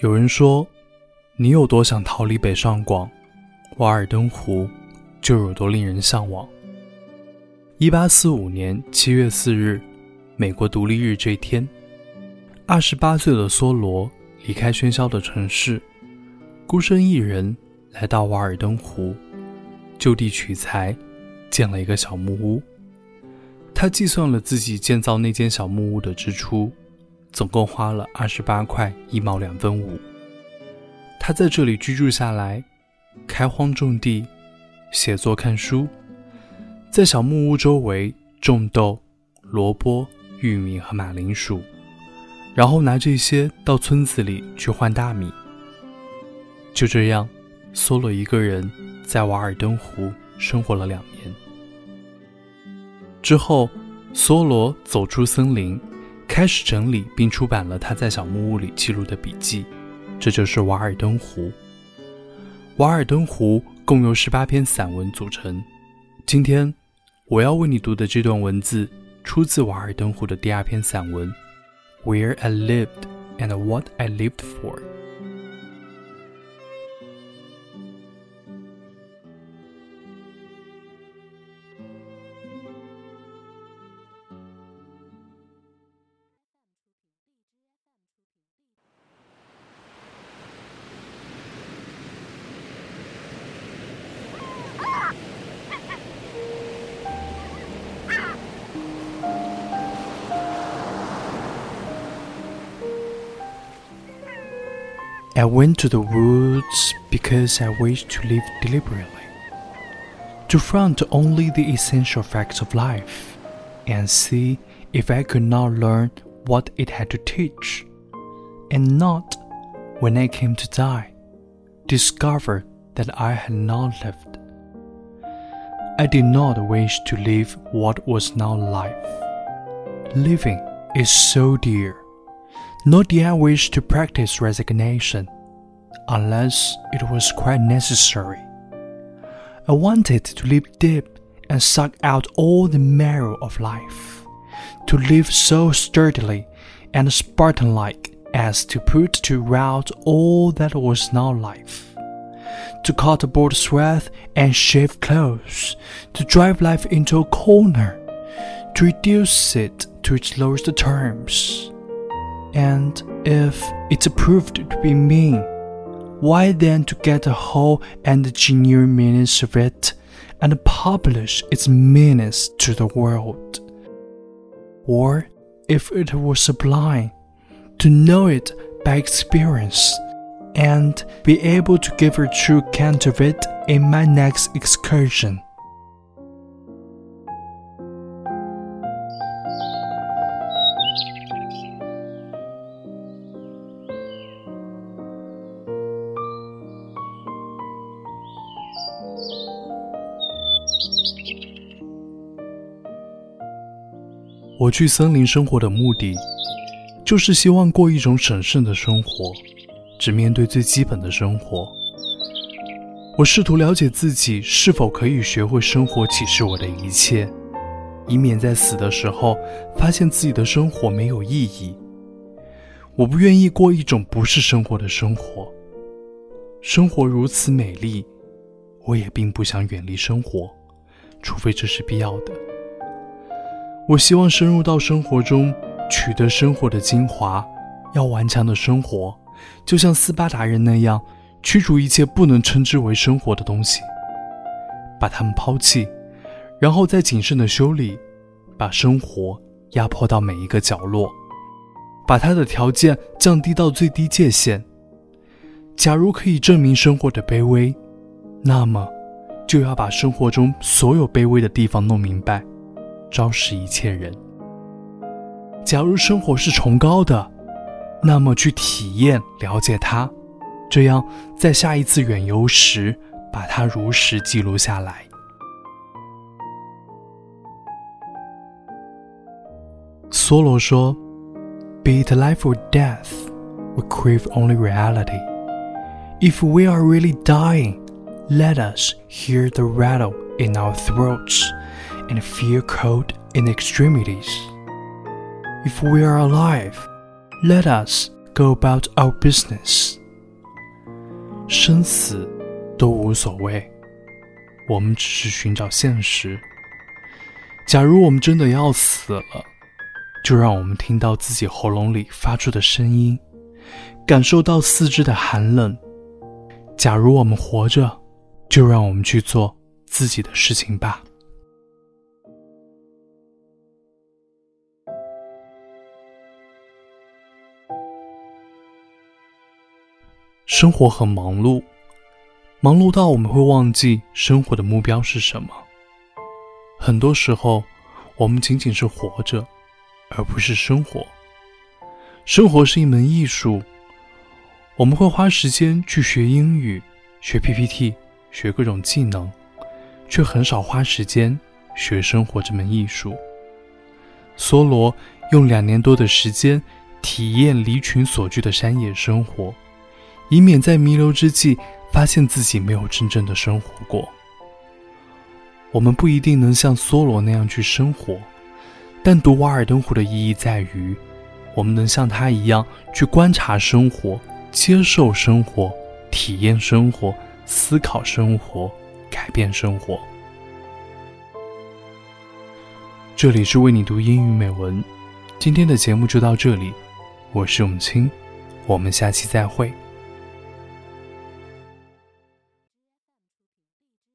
有人说，你有多想逃离北上广，瓦尔登湖就有多令人向往。一八四五年七月四日，美国独立日这一天，二十八岁的梭罗离开喧嚣的城市，孤身一人来到瓦尔登湖，就地取材，建了一个小木屋。他计算了自己建造那间小木屋的支出。总共花了二十八块一毛两分五。他在这里居住下来，开荒种地，写作看书，在小木屋周围种豆、萝卜、玉米和马铃薯，然后拿这些到村子里去换大米。就这样，梭罗一个人在瓦尔登湖生活了两年。之后，梭罗走出森林。开始整理并出版了他在小木屋里记录的笔记，这就是《瓦尔登湖》。《瓦尔登湖》共由十八篇散文组成。今天我要为你读的这段文字，出自《瓦尔登湖》的第二篇散文，《Where I Lived and What I Lived For》。I went to the woods because I wished to live deliberately, to front only the essential facts of life, and see if I could not learn what it had to teach, and not, when I came to die, discover that I had not lived. I did not wish to live what was not life. Living is so dear nor did I wish to practice resignation, unless it was quite necessary. I wanted to live deep and suck out all the marrow of life, to live so sturdily and Spartan like as to put to rout all that was not life. To cut aboard sweat and shave clothes, to drive life into a corner, to reduce it to its lowest terms and if it's proved to be mean, why then to get a whole and genuine meaning of it and publish its meanings to the world? Or if it were sublime, to know it by experience and be able to give a true account of it in my next excursion. 我去森林生活的目的，就是希望过一种审慎的生活，只面对最基本的生活。我试图了解自己是否可以学会生活启示我的一切，以免在死的时候发现自己的生活没有意义。我不愿意过一种不是生活的生活。生活如此美丽，我也并不想远离生活，除非这是必要的。我希望深入到生活中，取得生活的精华。要顽强的生活，就像斯巴达人那样，驱逐一切不能称之为生活的东西，把它们抛弃，然后再谨慎的修理，把生活压迫到每一个角落，把它的条件降低到最低界限。假如可以证明生活的卑微，那么就要把生活中所有卑微的地方弄明白。昭示一切人。假如生活是崇高的，那么去体验、了解它，这样在下一次远游时，把它如实记录下来。梭罗说：“Be it life or death, we crave only reality. If we are really dying, let us hear the rattle in our throats.” and feel cold in extremities. If we are alive, let us go about our business。生死都无所谓，我们只是寻找现实。假如我们真的要死了，就让我们听到自己喉咙里发出的声音，感受到四肢的寒冷。假如我们活着，就让我们去做自己的事情吧。生活很忙碌，忙碌到我们会忘记生活的目标是什么。很多时候，我们仅仅是活着，而不是生活。生活是一门艺术，我们会花时间去学英语、学 PPT、学各种技能，却很少花时间学生活这门艺术。梭罗用两年多的时间体验离群所居的山野生活。以免在弥留之际发现自己没有真正的生活过。我们不一定能像梭罗那样去生活，但读《瓦尔登湖》的意义在于，我们能像他一样去观察生活、接受生活、体验生活、思考生活、改变生活。这里是为你读英语美文，今天的节目就到这里，我是永清，我们下期再会。